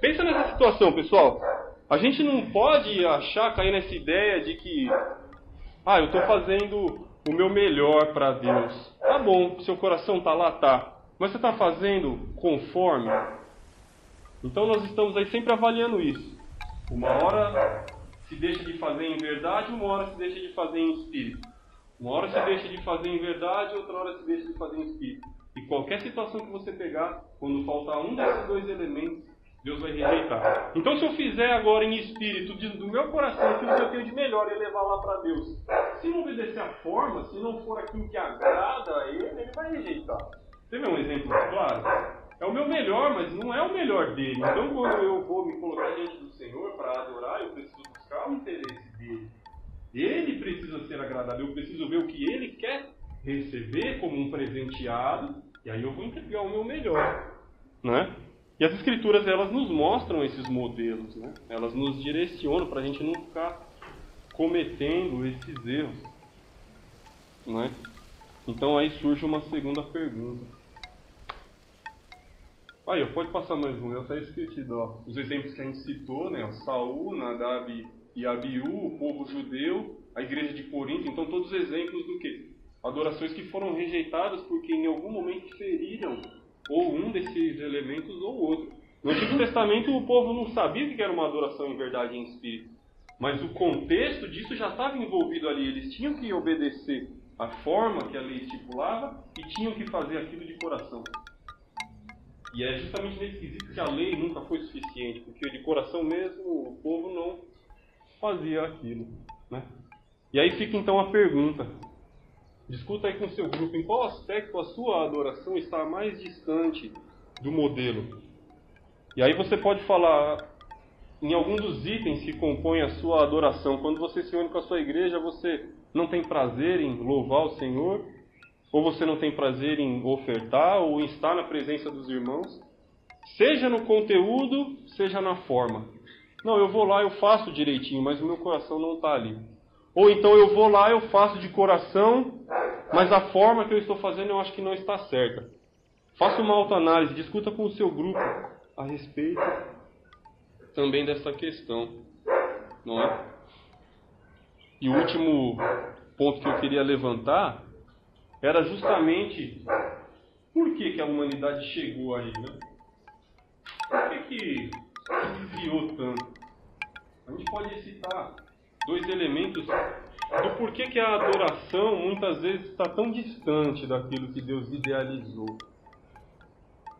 Pensa nessa situação, pessoal. A gente não pode achar, cair nessa ideia de que, ah, eu estou fazendo o meu melhor para Deus. Tá bom, seu coração tá lá, tá. Mas você está fazendo conforme? Então nós estamos aí sempre avaliando isso. Uma hora se deixa de fazer em verdade, uma hora se deixa de fazer em espírito. Uma hora se deixa de fazer em verdade, outra hora se deixa de fazer em espírito. E qualquer situação que você pegar, quando faltar um desses dois elementos, Deus vai rejeitar. Então, se eu fizer agora em espírito, do meu coração, aquilo que eu tenho de melhor e levar lá para Deus, se não obedecer a forma, se não for aquilo que agrada a Ele, Ele vai rejeitar. Você vê um exemplo claro? É o meu melhor, mas não é o melhor dele. Então, quando eu vou me colocar diante do Senhor para adorar, eu preciso buscar o interesse dele. Ele precisa ser agradado. Eu preciso ver o que ele quer receber como um presenteado. E aí eu vou entregar o meu melhor. Né? E as escrituras elas nos mostram esses modelos. Né? Elas nos direcionam para a gente não ficar cometendo esses erros. Né? Então aí surge uma segunda pergunta. Aí, pode passar mais um. Está escrito, ó, os exemplos que a gente citou, né? Saul, Nadab e Abiú, o povo judeu, a igreja de Corinto. Então, todos exemplos do que? Adorações que foram rejeitadas porque em algum momento feriram ou um desses elementos ou outro. No Antigo Testamento, o povo não sabia que era uma adoração em verdade e em espírito. Mas o contexto disso já estava envolvido ali. Eles tinham que obedecer a forma que a lei estipulava e tinham que fazer aquilo de coração. E é justamente nesse quesito que a lei nunca foi suficiente, porque de coração mesmo o povo não fazia aquilo. Né? E aí fica então a pergunta. Discuta aí com seu grupo em qual aspecto a sua adoração está mais distante do modelo. E aí você pode falar em algum dos itens que compõem a sua adoração. Quando você se une com a sua igreja, você não tem prazer em louvar o Senhor, ou você não tem prazer em ofertar, ou em estar na presença dos irmãos, seja no conteúdo, seja na forma. Não, eu vou lá, eu faço direitinho, mas o meu coração não está ali. Ou então eu vou lá, eu faço de coração, mas a forma que eu estou fazendo eu acho que não está certa. Faça uma autoanálise, discuta com o seu grupo a respeito também dessa questão, não é? E o último ponto que eu queria levantar era justamente por que, que a humanidade chegou aí, né? Por que, que desviou tanto? A gente pode citar dois elementos do porquê que a adoração muitas vezes está tão distante daquilo que Deus idealizou.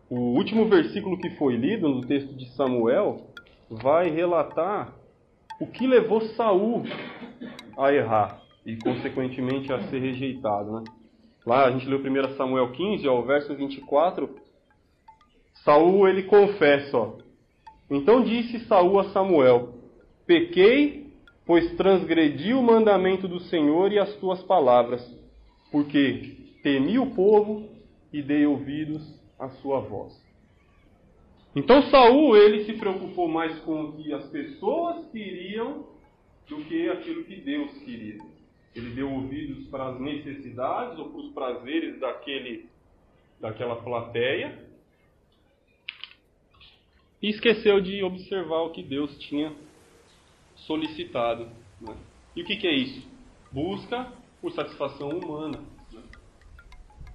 O último versículo que foi lido no texto de Samuel vai relatar o que levou Saul a errar e consequentemente a ser rejeitado, né? Lá a gente leu 1 Samuel 15, ó, o verso 24. Saul ele confessa, ó. Então disse Saul a Samuel: Pequei, pois transgredi o mandamento do Senhor e as tuas palavras, porque temi o povo e dei ouvidos à sua voz. Então Saul ele se preocupou mais com o que as pessoas queriam do que aquilo que Deus queria. Ele deu ouvidos para as necessidades ou para os prazeres daquele, daquela plateia e esqueceu de observar o que Deus tinha solicitado. Né? E o que, que, é isso? Busca por satisfação humana. Né?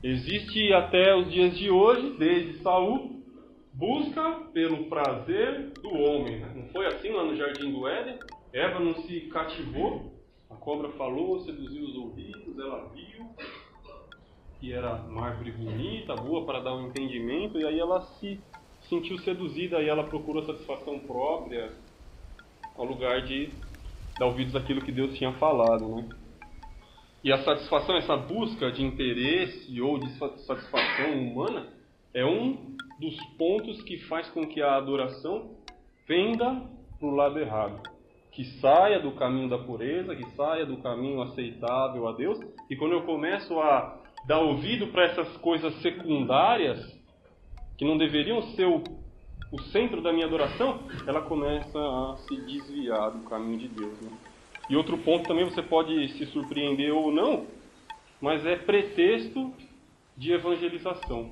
Existe até os dias de hoje, desde Saul, busca pelo prazer do homem. Né? Não foi assim lá no Jardim do Éden? Eva não se cativou, a cobra falou, seduziu os ouvidos, ela viu que era uma árvore bonita, boa para dar um entendimento, e aí ela se sentiu seduzida e ela procurou satisfação própria ao lugar de dar ouvidos àquilo que Deus tinha falado, né? E a satisfação, essa busca de interesse ou de satisfação humana, é um dos pontos que faz com que a adoração penda para o lado errado. Que saia do caminho da pureza, que saia do caminho aceitável a Deus. E quando eu começo a dar ouvido para essas coisas secundárias, que não deveriam ser o, o centro da minha adoração, ela começa a se desviar do caminho de Deus. Né? E outro ponto também você pode se surpreender ou não, mas é pretexto de evangelização.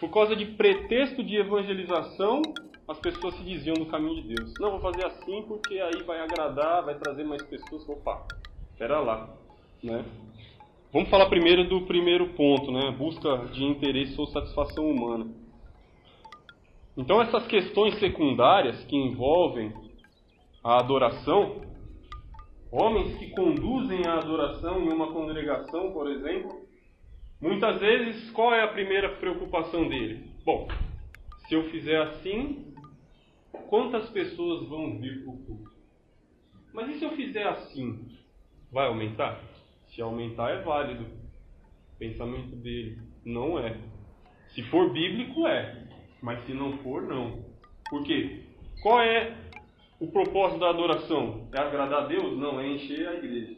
Por causa de pretexto de evangelização, as pessoas se desviam do caminho de Deus. Não, vou fazer assim porque aí vai agradar, vai trazer mais pessoas. Opa, espera lá. Né? Vamos falar primeiro do primeiro ponto, né? Busca de interesse ou satisfação humana. Então, essas questões secundárias que envolvem a adoração, homens que conduzem a adoração em uma congregação, por exemplo, muitas vezes qual é a primeira preocupação dele? Bom, se eu fizer assim, quantas pessoas vão vir para o culto? Mas e se eu fizer assim? Vai aumentar? Se aumentar é válido. pensamento dele não é. Se for bíblico, é. Mas se não for, não. Por quê? Qual é o propósito da adoração? É agradar a Deus? Não, é encher a igreja.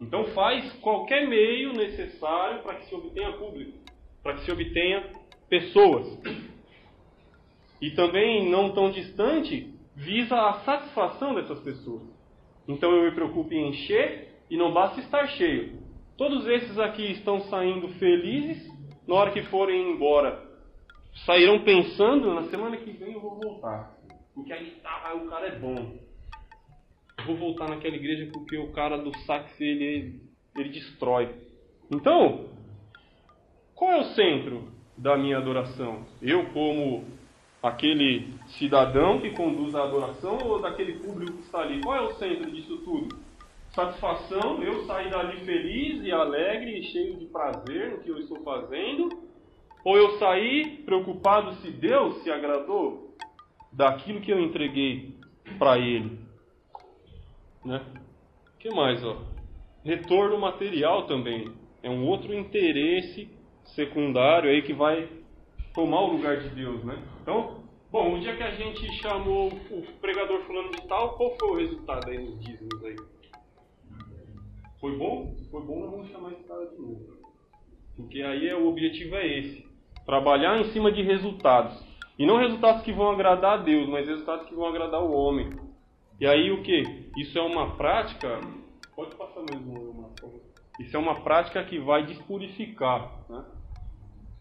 Então faz qualquer meio necessário para que se obtenha público, para que se obtenha pessoas. E também, não tão distante, visa a satisfação dessas pessoas. Então eu me preocupo em encher e não basta estar cheio. Todos esses aqui estão saindo felizes na hora que forem embora saíram pensando, na semana que vem eu vou voltar. Porque aí tá, o cara é bom. Vou voltar naquela igreja porque o cara do sax ele, ele destrói. Então, qual é o centro da minha adoração? Eu como aquele cidadão que conduz a adoração ou daquele público que está ali? Qual é o centro disso tudo? Satisfação, eu sair dali feliz e alegre e cheio de prazer no que eu estou fazendo ou eu saí preocupado se Deus se agradou daquilo que eu entreguei para Ele. Né? O que mais? Ó? Retorno material também. É um outro interesse secundário aí que vai tomar o lugar de Deus. Né? Então, bom, o dia que a gente chamou o pregador fulano de tal, qual foi o resultado aí nos dízimos aí? Foi bom? Foi bom, nós vamos chamar esse cara de novo. Porque aí é, o objetivo é esse. Trabalhar em cima de resultados. E não resultados que vão agradar a Deus, mas resultados que vão agradar o homem. E aí o que? Isso é uma prática. Pode passar mesmo uma Isso é uma prática que vai despurificar. Né?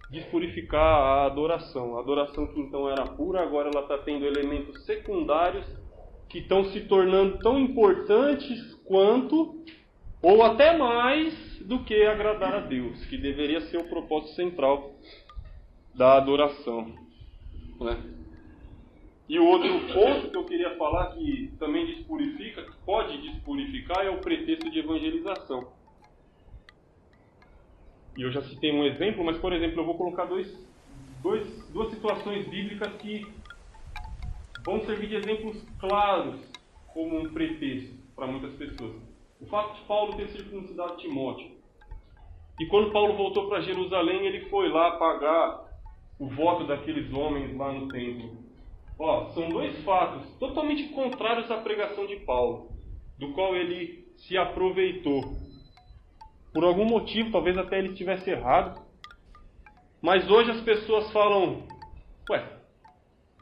Despurificar a adoração. A adoração que então era pura, agora ela está tendo elementos secundários que estão se tornando tão importantes quanto, ou até mais, do que agradar a Deus, que deveria ser o propósito central da adoração. Né? E o outro ponto que eu queria falar que também despurifica, que pode despurificar, é o pretexto de evangelização. E eu já citei um exemplo, mas por exemplo, eu vou colocar dois, dois, duas situações bíblicas que vão servir de exemplos claros como um pretexto para muitas pessoas. O fato de Paulo ter circuncidado Timóteo. E quando Paulo voltou para Jerusalém, ele foi lá pagar o voto daqueles homens lá no templo. Ó, são dois fatos totalmente contrários à pregação de Paulo, do qual ele se aproveitou. Por algum motivo, talvez até ele estivesse errado. Mas hoje as pessoas falam: Ué,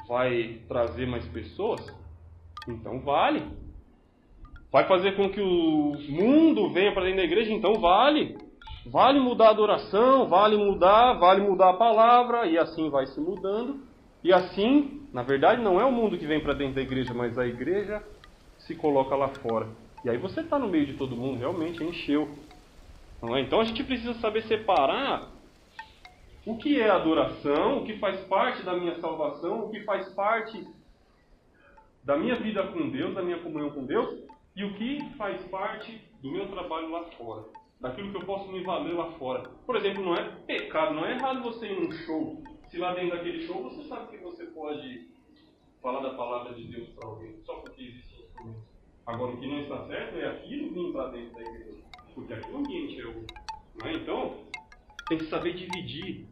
vai trazer mais pessoas? Então vale. Vai fazer com que o mundo venha para dentro da igreja? Então vale. Vale mudar a adoração, vale mudar, vale mudar a palavra, e assim vai se mudando. E assim, na verdade, não é o mundo que vem para dentro da igreja, mas a igreja se coloca lá fora. E aí você está no meio de todo mundo, realmente encheu. É? Então a gente precisa saber separar o que é adoração, o que faz parte da minha salvação, o que faz parte da minha vida com Deus, da minha comunhão com Deus, e o que faz parte do meu trabalho lá fora, daquilo que eu posso me valer lá fora. Por exemplo, não é pecado, não é errado você ir num show, se lá dentro daquele show você sabe que você pode falar da palavra de Deus para alguém, só porque existe instrumento. Agora, o que não está certo é aquilo vir para dentro da igreja, porque aqui o ambiente é o. É? Então, tem que saber dividir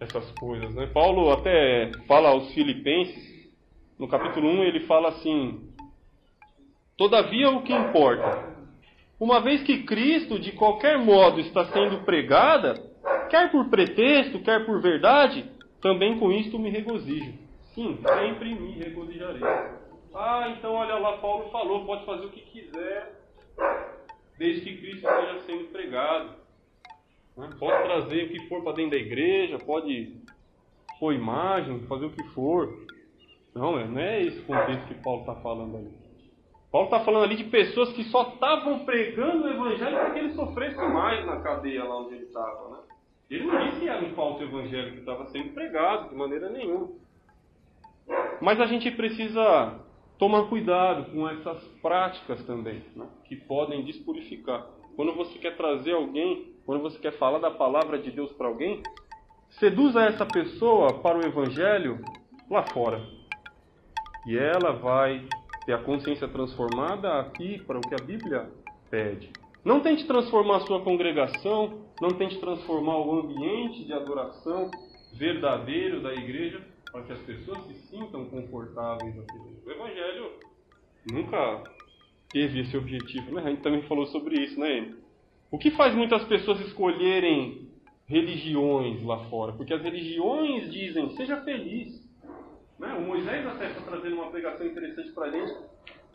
essas coisas. Né? Paulo até fala aos Filipenses, no capítulo 1, ele fala assim: Todavia, o que importa? Uma vez que Cristo, de qualquer modo, está sendo pregada, quer por pretexto, quer por verdade, também com isto me regozijo. Sim, sempre me regozijarei. Ah, então olha lá, Paulo falou, pode fazer o que quiser, desde que Cristo esteja sendo pregado. Né? Pode trazer o que for para dentro da igreja, pode pôr imagem, fazer o que for. Não, não é esse contexto que Paulo está falando ali. Paulo está falando ali de pessoas que só estavam pregando o evangelho para que ele sofresse mais na cadeia lá onde ele estava. Né? Ele não disse que era um falso evangelho que estava sendo pregado de maneira nenhuma. Mas a gente precisa tomar cuidado com essas práticas também, né? que podem despurificar. Quando você quer trazer alguém quando você quer falar da palavra de Deus para alguém, seduza essa pessoa para o evangelho lá fora. E ela vai ter a consciência transformada aqui para o que a Bíblia pede. Não tente transformar a sua congregação, não tente transformar o ambiente de adoração verdadeiro da igreja para que as pessoas se sintam confortáveis aqui. O Evangelho nunca teve esse objetivo, né? A gente também falou sobre isso, né? O que faz muitas pessoas escolherem religiões lá fora? Porque as religiões dizem, seja feliz. Né? O Moisés até está trazendo uma pregação interessante para a gente,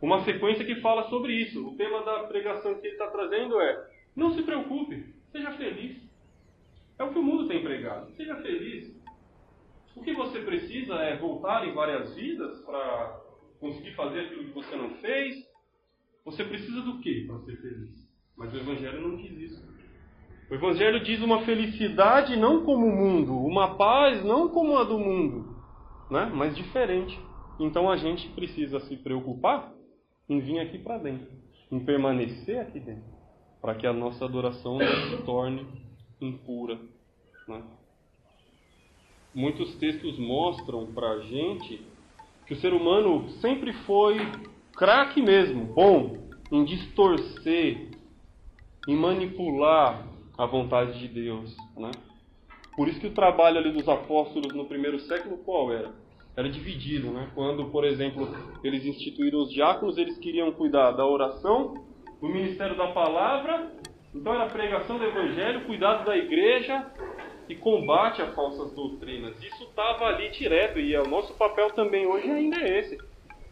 uma sequência que fala sobre isso. O tema da pregação que ele está trazendo é: não se preocupe, seja feliz. É o que o mundo tem pregado. Seja feliz. O que você precisa é voltar em várias vidas para conseguir fazer aquilo que você não fez. Você precisa do que para ser feliz? Mas o Evangelho não diz isso. O Evangelho diz uma felicidade não como o mundo, uma paz não como a do mundo, né? mas diferente. Então a gente precisa se preocupar em vir aqui para dentro, em permanecer aqui dentro, para que a nossa adoração não se torne impura. Né? Muitos textos mostram para a gente que o ser humano sempre foi craque mesmo, bom em distorcer em manipular a vontade de Deus. Né? Por isso que o trabalho ali dos apóstolos no primeiro século qual era? Era dividido, né? Quando, por exemplo, eles instituíram os diáconos, eles queriam cuidar da oração, do ministério da palavra, então era pregação do evangelho, cuidado da igreja e combate a falsas doutrinas. Isso estava ali direto e o nosso papel também hoje ainda é esse.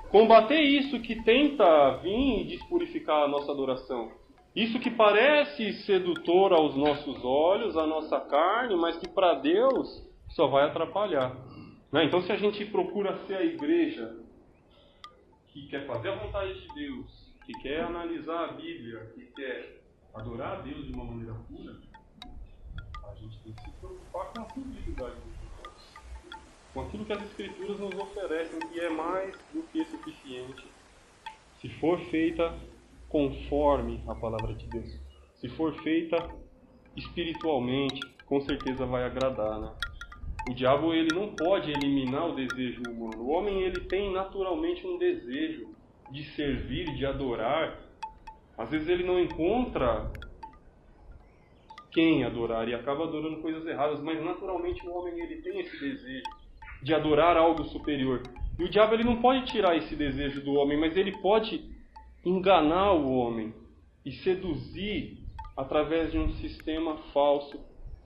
Combater isso que tenta vir e despurificar a nossa adoração. Isso que parece sedutor aos nossos olhos, à nossa carne, mas que para Deus só vai atrapalhar. Né? Então, se a gente procura ser a igreja que quer fazer a vontade de Deus, que quer analisar a Bíblia, que quer adorar a Deus de uma maneira pura, a gente tem que se preocupar com a publicidade de Deus, com aquilo que as Escrituras nos oferecem, que é mais do que suficiente. Se for feita conforme a palavra de Deus. Se for feita espiritualmente, com certeza vai agradar, né? O diabo ele não pode eliminar o desejo humano. O homem ele tem naturalmente um desejo de servir, de adorar. Às vezes ele não encontra quem adorar e acaba adorando coisas erradas, mas naturalmente o homem ele tem esse desejo de adorar algo superior. E o diabo ele não pode tirar esse desejo do homem, mas ele pode enganar o homem e seduzir através de um sistema falso,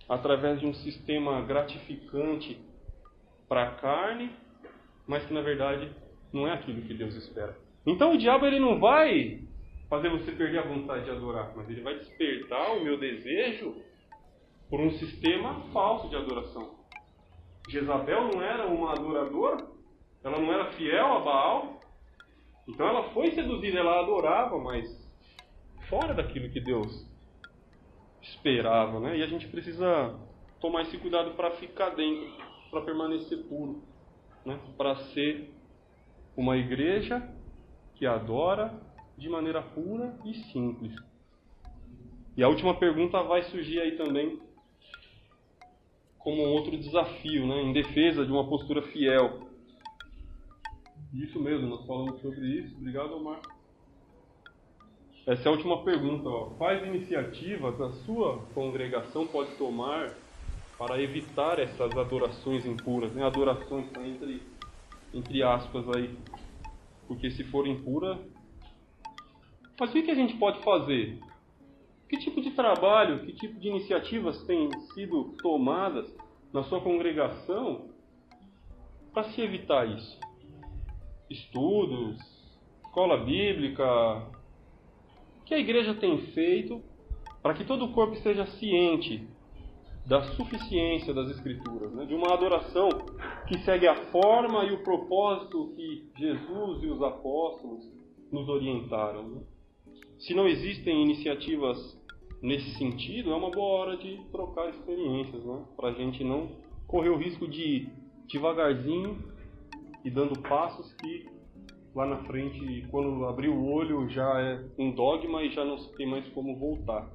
através de um sistema gratificante para a carne mas que na verdade não é aquilo que Deus espera. Então o diabo ele não vai fazer você perder a vontade de adorar, mas ele vai despertar o meu desejo por um sistema falso de adoração. Jezabel não era uma adoradora, ela não era fiel a Baal, então ela foi seduzida, ela adorava, mas fora daquilo que Deus esperava, né? E a gente precisa tomar esse cuidado para ficar dentro, para permanecer puro, né? Para ser uma igreja que adora de maneira pura e simples. E a última pergunta vai surgir aí também como outro desafio, né, em defesa de uma postura fiel. Isso mesmo, nós falamos sobre isso. Obrigado, Omar. Essa é a última pergunta. Ó. Quais iniciativas a sua congregação pode tomar para evitar essas adorações impuras? Né? Adorações entre, entre aspas aí. Porque se for impura, mas o que a gente pode fazer? Que tipo de trabalho, que tipo de iniciativas têm sido tomadas na sua congregação para se evitar isso? Estudos, escola bíblica, que a igreja tem feito para que todo o corpo esteja ciente da suficiência das Escrituras, né? de uma adoração que segue a forma e o propósito que Jesus e os apóstolos nos orientaram. Né? Se não existem iniciativas nesse sentido, é uma boa hora de trocar experiências, né? Para a gente não correr o risco de devagarzinho e dando passos que lá na frente, quando abrir o olho, já é um dogma e já não se tem mais como voltar.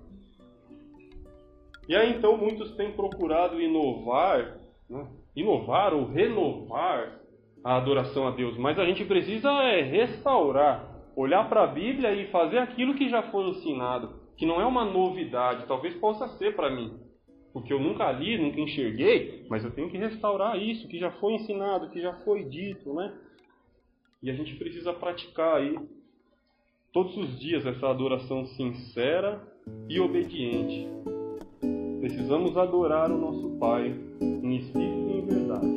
E aí então muitos têm procurado inovar, né? inovar ou renovar a adoração a Deus, mas a gente precisa é restaurar olhar para a Bíblia e fazer aquilo que já foi ensinado, que não é uma novidade, talvez possa ser para mim, porque eu nunca li, nunca enxerguei, mas eu tenho que restaurar isso que já foi ensinado, que já foi dito, né? E a gente precisa praticar aí todos os dias essa adoração sincera e obediente. Precisamos adorar o nosso Pai em espírito e em verdade.